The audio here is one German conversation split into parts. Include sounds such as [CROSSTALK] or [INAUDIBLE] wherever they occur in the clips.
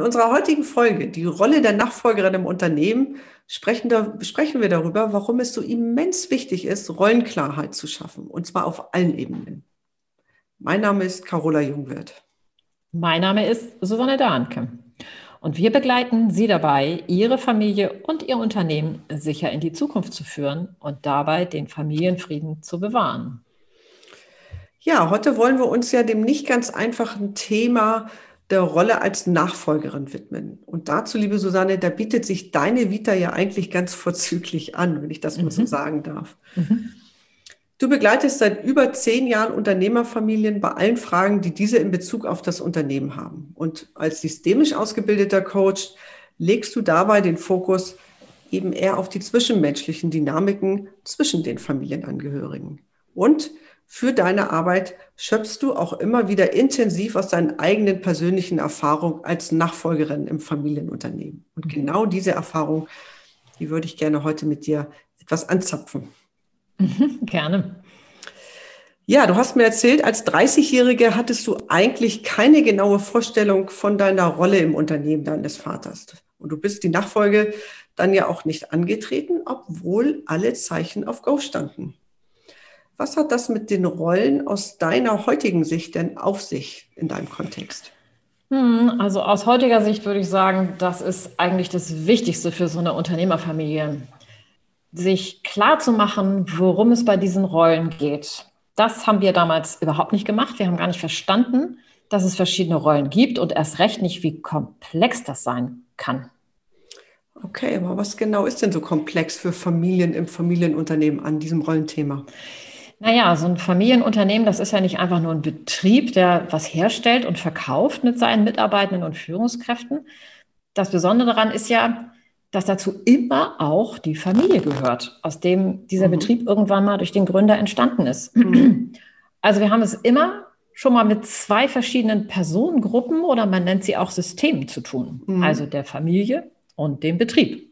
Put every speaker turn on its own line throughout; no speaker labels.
In unserer heutigen Folge, die Rolle der Nachfolgerin im Unternehmen, sprechen, da, sprechen wir darüber, warum es so immens wichtig ist, Rollenklarheit zu schaffen, und zwar auf allen Ebenen. Mein Name ist Carola Jungwirth.
Mein Name ist Susanne Dahnke. Und wir begleiten Sie dabei, Ihre Familie und Ihr Unternehmen sicher in die Zukunft zu führen und dabei den Familienfrieden zu bewahren.
Ja, heute wollen wir uns ja dem nicht ganz einfachen Thema der Rolle als Nachfolgerin widmen. Und dazu, liebe Susanne, da bietet sich deine Vita ja eigentlich ganz vorzüglich an, wenn ich das mhm. mal so mhm. sagen darf. Mhm. Du begleitest seit über zehn Jahren Unternehmerfamilien bei allen Fragen, die diese in Bezug auf das Unternehmen haben. Und als systemisch ausgebildeter Coach legst du dabei den Fokus eben eher auf die zwischenmenschlichen Dynamiken zwischen den Familienangehörigen. Und für deine Arbeit schöpfst du auch immer wieder intensiv aus deinen eigenen persönlichen Erfahrungen als Nachfolgerin im Familienunternehmen. Und mhm. genau diese Erfahrung, die würde ich gerne heute mit dir etwas anzapfen.
Mhm, gerne.
Ja, du hast mir erzählt, als 30-Jährige hattest du eigentlich keine genaue Vorstellung von deiner Rolle im Unternehmen deines Vaters. Und du bist die Nachfolge dann ja auch nicht angetreten, obwohl alle Zeichen auf Go standen. Was hat das mit den Rollen aus deiner heutigen Sicht denn auf sich in deinem Kontext?
Hm, also aus heutiger Sicht würde ich sagen, das ist eigentlich das Wichtigste für so eine Unternehmerfamilie. Sich klar zu machen, worum es bei diesen Rollen geht. Das haben wir damals überhaupt nicht gemacht. Wir haben gar nicht verstanden, dass es verschiedene Rollen gibt und erst recht nicht, wie komplex das sein kann.
Okay, aber was genau ist denn so komplex für Familien im Familienunternehmen an diesem Rollenthema?
Naja, so ein Familienunternehmen, das ist ja nicht einfach nur ein Betrieb, der was herstellt und verkauft mit seinen Mitarbeitenden und Führungskräften. Das Besondere daran ist ja, dass dazu immer auch die Familie gehört, aus dem dieser mhm. Betrieb irgendwann mal durch den Gründer entstanden ist. Mhm. Also wir haben es immer schon mal mit zwei verschiedenen Personengruppen oder man nennt sie auch Systemen zu tun, mhm. also der Familie und dem Betrieb.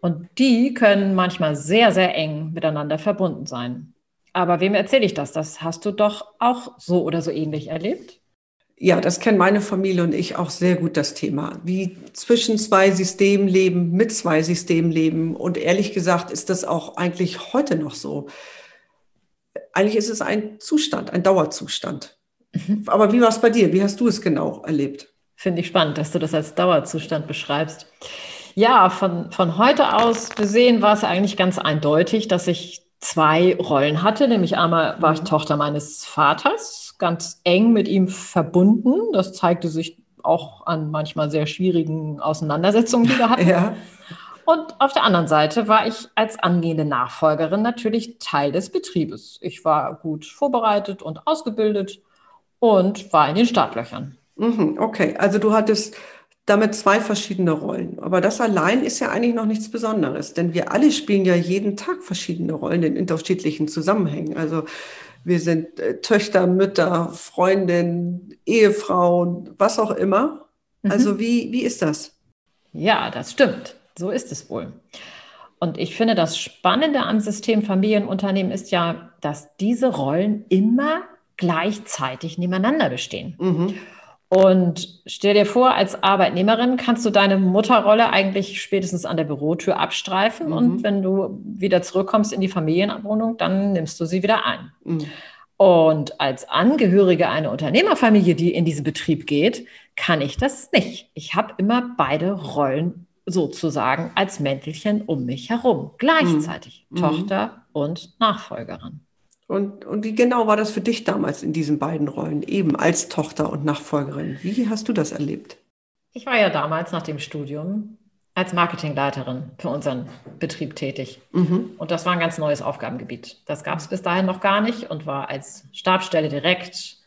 Und die können manchmal sehr, sehr eng miteinander verbunden sein. Aber wem erzähle ich das? Das hast du doch auch so oder so ähnlich erlebt?
Ja, das kennen meine Familie und ich auch sehr gut, das Thema. Wie zwischen zwei Systemen leben, mit zwei Systemen leben. Und ehrlich gesagt ist das auch eigentlich heute noch so. Eigentlich ist es ein Zustand, ein Dauerzustand. Mhm. Aber wie war es bei dir? Wie hast du es genau erlebt?
Finde ich spannend, dass du das als Dauerzustand beschreibst. Ja, von, von heute aus gesehen war es eigentlich ganz eindeutig, dass ich zwei Rollen hatte. Nämlich einmal war ich mhm. Tochter meines Vaters, ganz eng mit ihm verbunden. Das zeigte sich auch an manchmal sehr schwierigen Auseinandersetzungen, die wir [LAUGHS] hatten. Ja. Und auf der anderen Seite war ich als angehende Nachfolgerin natürlich Teil des Betriebes. Ich war gut vorbereitet und ausgebildet und war in den Startlöchern.
Mhm, okay, also du hattest damit zwei verschiedene Rollen. Aber das allein ist ja eigentlich noch nichts Besonderes, denn wir alle spielen ja jeden Tag verschiedene Rollen in unterschiedlichen Zusammenhängen. Also wir sind äh, Töchter, Mütter, Freundin, Ehefrau, was auch immer. Mhm. Also wie, wie ist das?
Ja, das stimmt. So ist es wohl. Und ich finde, das Spannende am System Familienunternehmen ist ja, dass diese Rollen immer gleichzeitig nebeneinander bestehen. Mhm. Und stell dir vor, als Arbeitnehmerin kannst du deine Mutterrolle eigentlich spätestens an der Bürotür abstreifen. Mhm. Und wenn du wieder zurückkommst in die Familienwohnung, dann nimmst du sie wieder ein. Mhm. Und als Angehörige einer Unternehmerfamilie, die in diesen Betrieb geht, kann ich das nicht. Ich habe immer beide Rollen sozusagen als Mäntelchen um mich herum, gleichzeitig mhm. Tochter und Nachfolgerin.
Und, und wie genau war das für dich damals in diesen beiden Rollen, eben als Tochter und Nachfolgerin? Wie hast du das erlebt?
Ich war ja damals nach dem Studium als Marketingleiterin für unseren Betrieb tätig. Mhm. Und das war ein ganz neues Aufgabengebiet. Das gab es bis dahin noch gar nicht und war als Stabsstelle direkt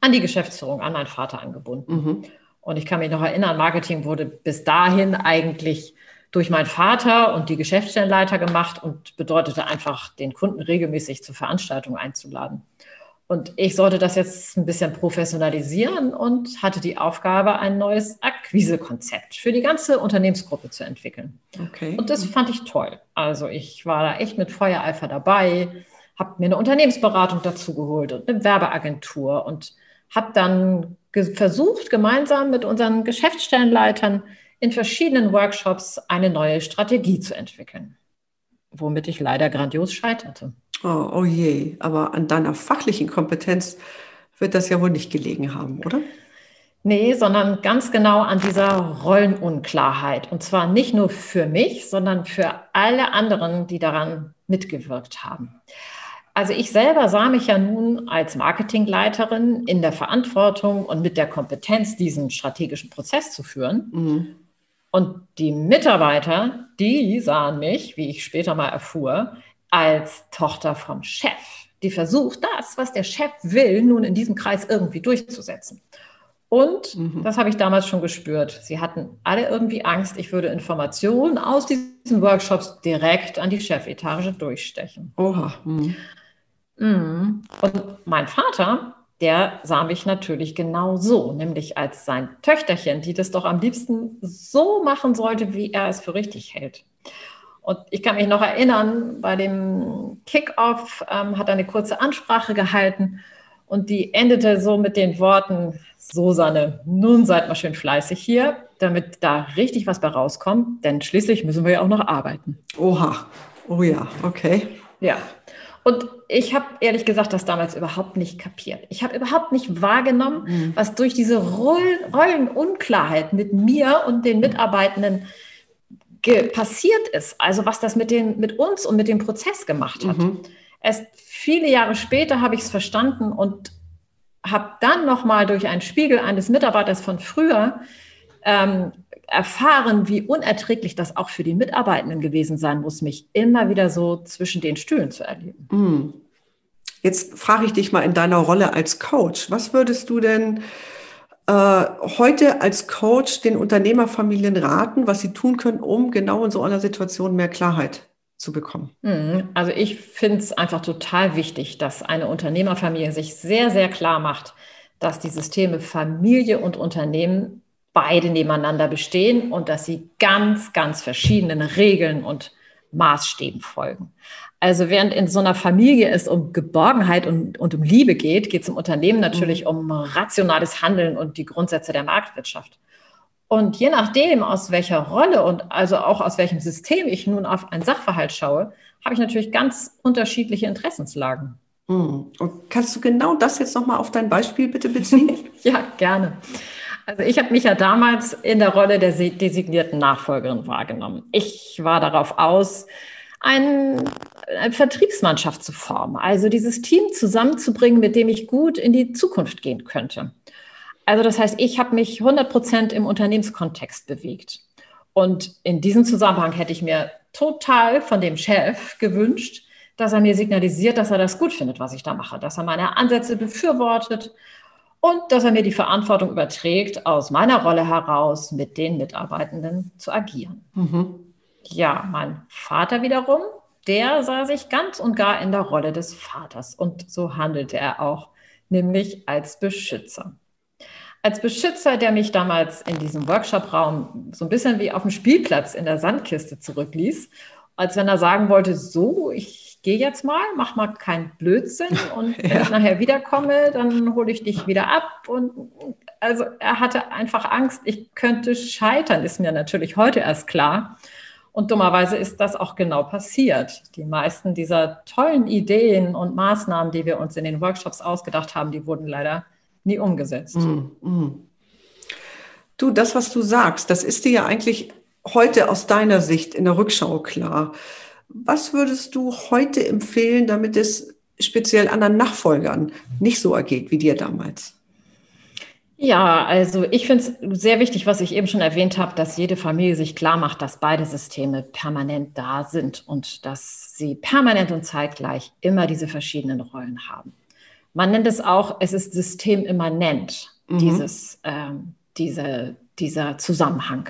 an die Geschäftsführung, an meinen Vater angebunden. Mhm. Und ich kann mich noch erinnern, Marketing wurde bis dahin eigentlich durch meinen Vater und die Geschäftsstellenleiter gemacht und bedeutete einfach, den Kunden regelmäßig zur Veranstaltung einzuladen. Und ich sollte das jetzt ein bisschen professionalisieren und hatte die Aufgabe, ein neues Akquisekonzept für die ganze Unternehmensgruppe zu entwickeln. Okay. Und das fand ich toll. Also ich war da echt mit Feuereifer dabei, habe mir eine Unternehmensberatung dazu geholt und eine Werbeagentur und habe dann versucht, gemeinsam mit unseren Geschäftsstellenleitern in verschiedenen Workshops eine neue Strategie zu entwickeln, womit ich leider grandios scheiterte.
Oh, oh je, aber an deiner fachlichen Kompetenz wird das ja wohl nicht gelegen haben, oder?
Nee, sondern ganz genau an dieser Rollenunklarheit. Und zwar nicht nur für mich, sondern für alle anderen, die daran mitgewirkt haben. Also ich selber sah mich ja nun als Marketingleiterin in der Verantwortung und mit der Kompetenz, diesen strategischen Prozess zu führen. Mhm. Und die Mitarbeiter, die sahen mich, wie ich später mal erfuhr, als Tochter vom Chef, die versucht, das, was der Chef will, nun in diesem Kreis irgendwie durchzusetzen. Und mhm. das habe ich damals schon gespürt. Sie hatten alle irgendwie Angst, ich würde Informationen aus diesen Workshops direkt an die Chefetage durchstechen. Oha. Mhm. Mhm. Und mein Vater, der sah mich natürlich genau so, nämlich als sein Töchterchen, die das doch am liebsten so machen sollte, wie er es für richtig hält. Und ich kann mich noch erinnern, bei dem Kickoff ähm, hat er eine kurze Ansprache gehalten und die endete so mit den Worten, Susanne, nun seid mal schön fleißig hier, damit da richtig was bei rauskommt, denn schließlich müssen wir ja auch noch arbeiten.
Oha, oh ja, okay.
Ja, und ich habe ehrlich gesagt das damals überhaupt nicht kapiert. Ich habe überhaupt nicht wahrgenommen, mhm. was durch diese Rollenunklarheit mit mir und den Mitarbeitenden passiert ist. Also was das mit, den, mit uns und mit dem Prozess gemacht hat. Mhm. Erst viele Jahre später habe ich es verstanden und habe dann nochmal durch einen Spiegel eines Mitarbeiters von früher ähm, erfahren, wie unerträglich das auch für die Mitarbeitenden gewesen sein muss, mich immer wieder so zwischen den Stühlen zu erleben. Mhm.
Jetzt frage ich dich mal in deiner Rolle als Coach, was würdest du denn äh, heute als Coach den Unternehmerfamilien raten, was sie tun können, um genau in so einer Situation mehr Klarheit zu bekommen?
Mhm. Also ich finde es einfach total wichtig, dass eine Unternehmerfamilie sich sehr, sehr klar macht, dass die Systeme Familie und Unternehmen beide nebeneinander bestehen und dass sie ganz, ganz verschiedenen Regeln und Maßstäben folgen. Also während in so einer Familie es um Geborgenheit und, und um Liebe geht, geht es im Unternehmen natürlich mhm. um rationales Handeln und die Grundsätze der Marktwirtschaft. Und je nachdem, aus welcher Rolle und also auch aus welchem System ich nun auf einen Sachverhalt schaue, habe ich natürlich ganz unterschiedliche Interessenslagen.
Mhm. Und kannst du genau das jetzt nochmal auf dein Beispiel bitte beziehen? [LAUGHS]
ja, gerne. Also ich habe mich ja damals in der Rolle der designierten Nachfolgerin wahrgenommen. Ich war darauf aus, ein, eine Vertriebsmannschaft zu formen, also dieses Team zusammenzubringen, mit dem ich gut in die Zukunft gehen könnte. Also das heißt, ich habe mich 100 Prozent im Unternehmenskontext bewegt. Und in diesem Zusammenhang hätte ich mir total von dem Chef gewünscht, dass er mir signalisiert, dass er das gut findet, was ich da mache, dass er meine Ansätze befürwortet und dass er mir die Verantwortung überträgt, aus meiner Rolle heraus mit den Mitarbeitenden zu agieren. Mhm. Ja, mein Vater wiederum, der sah sich ganz und gar in der Rolle des Vaters und so handelte er auch, nämlich als Beschützer. Als Beschützer, der mich damals in diesem Workshop-Raum so ein bisschen wie auf dem Spielplatz in der Sandkiste zurückließ, als wenn er sagen wollte, so, ich gehe jetzt mal, mach mal keinen Blödsinn [LAUGHS] und wenn ja. ich nachher wiederkomme, dann hole ich dich wieder ab. Und also er hatte einfach Angst, ich könnte scheitern, ist mir natürlich heute erst klar. Und dummerweise ist das auch genau passiert. Die meisten dieser tollen Ideen und Maßnahmen, die wir uns in den Workshops ausgedacht haben, die wurden leider nie umgesetzt. Mm, mm.
Du, das, was du sagst, das ist dir ja eigentlich heute aus deiner Sicht in der Rückschau klar. Was würdest du heute empfehlen, damit es speziell anderen Nachfolgern nicht so ergeht wie dir damals?
Ja, also ich finde es sehr wichtig, was ich eben schon erwähnt habe, dass jede Familie sich klar macht, dass beide Systeme permanent da sind und dass sie permanent und zeitgleich immer diese verschiedenen Rollen haben. Man nennt es auch, es ist systemimmanent, mhm. dieses, ähm, diese, dieser Zusammenhang.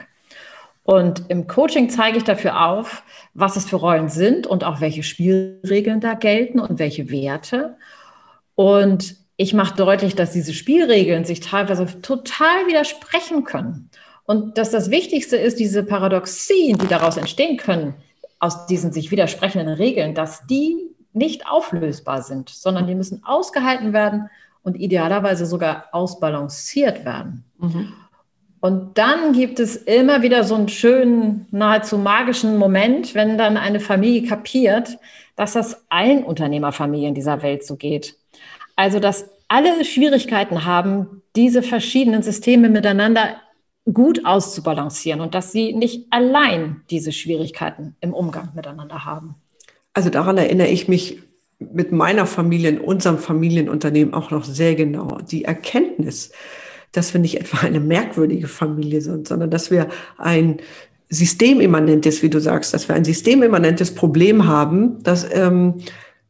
Und im Coaching zeige ich dafür auf, was es für Rollen sind und auch welche Spielregeln da gelten und welche Werte. Und ich mache deutlich, dass diese Spielregeln sich teilweise total widersprechen können. Und dass das Wichtigste ist, diese Paradoxien, die daraus entstehen können, aus diesen sich widersprechenden Regeln, dass die nicht auflösbar sind, sondern die müssen ausgehalten werden und idealerweise sogar ausbalanciert werden. Mhm. Und dann gibt es immer wieder so einen schönen, nahezu magischen Moment, wenn dann eine Familie kapiert, dass das allen Unternehmerfamilien dieser Welt so geht. Also, dass alle Schwierigkeiten haben, diese verschiedenen Systeme miteinander gut auszubalancieren und dass sie nicht allein diese Schwierigkeiten im Umgang miteinander haben.
Also daran erinnere ich mich mit meiner Familie, in unserem Familienunternehmen auch noch sehr genau. Die Erkenntnis, dass wir nicht etwa eine merkwürdige Familie sind, sondern dass wir ein systemimmanentes, wie du sagst, dass wir ein systemimmanentes Problem haben, dass ähm,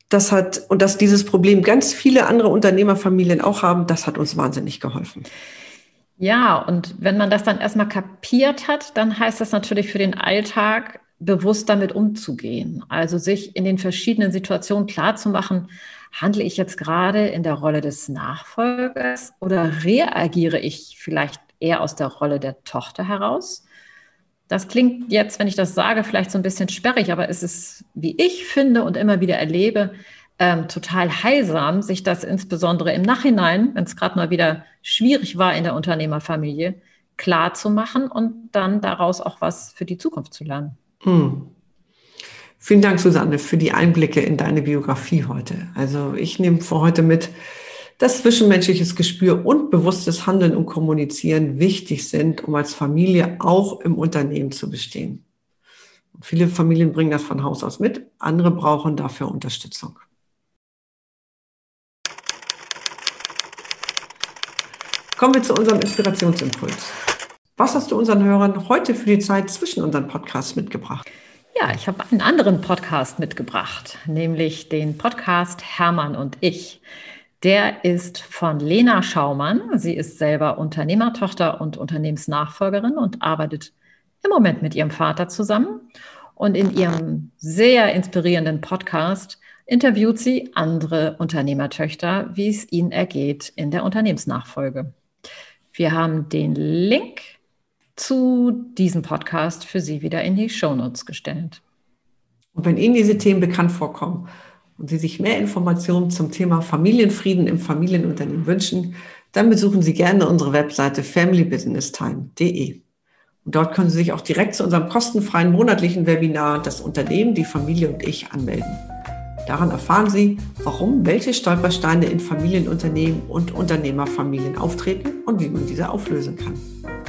das hat und dass dieses Problem ganz viele andere Unternehmerfamilien auch haben, das hat uns wahnsinnig geholfen.
Ja, und wenn man das dann erstmal kapiert hat, dann heißt das natürlich für den Alltag, bewusst damit umzugehen. Also sich in den verschiedenen Situationen klarzumachen, handle ich jetzt gerade in der Rolle des Nachfolgers oder reagiere ich vielleicht eher aus der Rolle der Tochter heraus? Das klingt jetzt, wenn ich das sage, vielleicht so ein bisschen sperrig, aber es ist, wie ich finde und immer wieder erlebe, ähm, total heilsam, sich das insbesondere im Nachhinein, wenn es gerade mal wieder schwierig war in der Unternehmerfamilie, klar zu machen und dann daraus auch was für die Zukunft zu lernen. Hm.
Vielen Dank, Susanne, für die Einblicke in deine Biografie heute. Also ich nehme für heute mit, dass zwischenmenschliches Gespür und bewusstes Handeln und Kommunizieren wichtig sind, um als Familie auch im Unternehmen zu bestehen. Viele Familien bringen das von Haus aus mit, andere brauchen dafür Unterstützung. Kommen wir zu unserem Inspirationsimpuls. Was hast du unseren Hörern heute für die Zeit zwischen unseren Podcasts mitgebracht?
Ja, ich habe einen anderen Podcast mitgebracht, nämlich den Podcast Hermann und ich. Der ist von Lena Schaumann. Sie ist selber Unternehmertochter und Unternehmensnachfolgerin und arbeitet im Moment mit ihrem Vater zusammen. Und in ihrem sehr inspirierenden Podcast interviewt sie andere Unternehmertöchter, wie es ihnen ergeht in der Unternehmensnachfolge. Wir haben den Link zu diesem Podcast für Sie wieder in die Shownotes gestellt.
Und wenn Ihnen diese Themen bekannt vorkommen und Sie sich mehr Informationen zum Thema Familienfrieden im Familienunternehmen wünschen, dann besuchen Sie gerne unsere Webseite familybusinesstime.de. Und dort können Sie sich auch direkt zu unserem kostenfreien monatlichen Webinar Das Unternehmen, die Familie und ich anmelden. Daran erfahren Sie, warum welche Stolpersteine in Familienunternehmen und Unternehmerfamilien auftreten und wie man diese auflösen kann.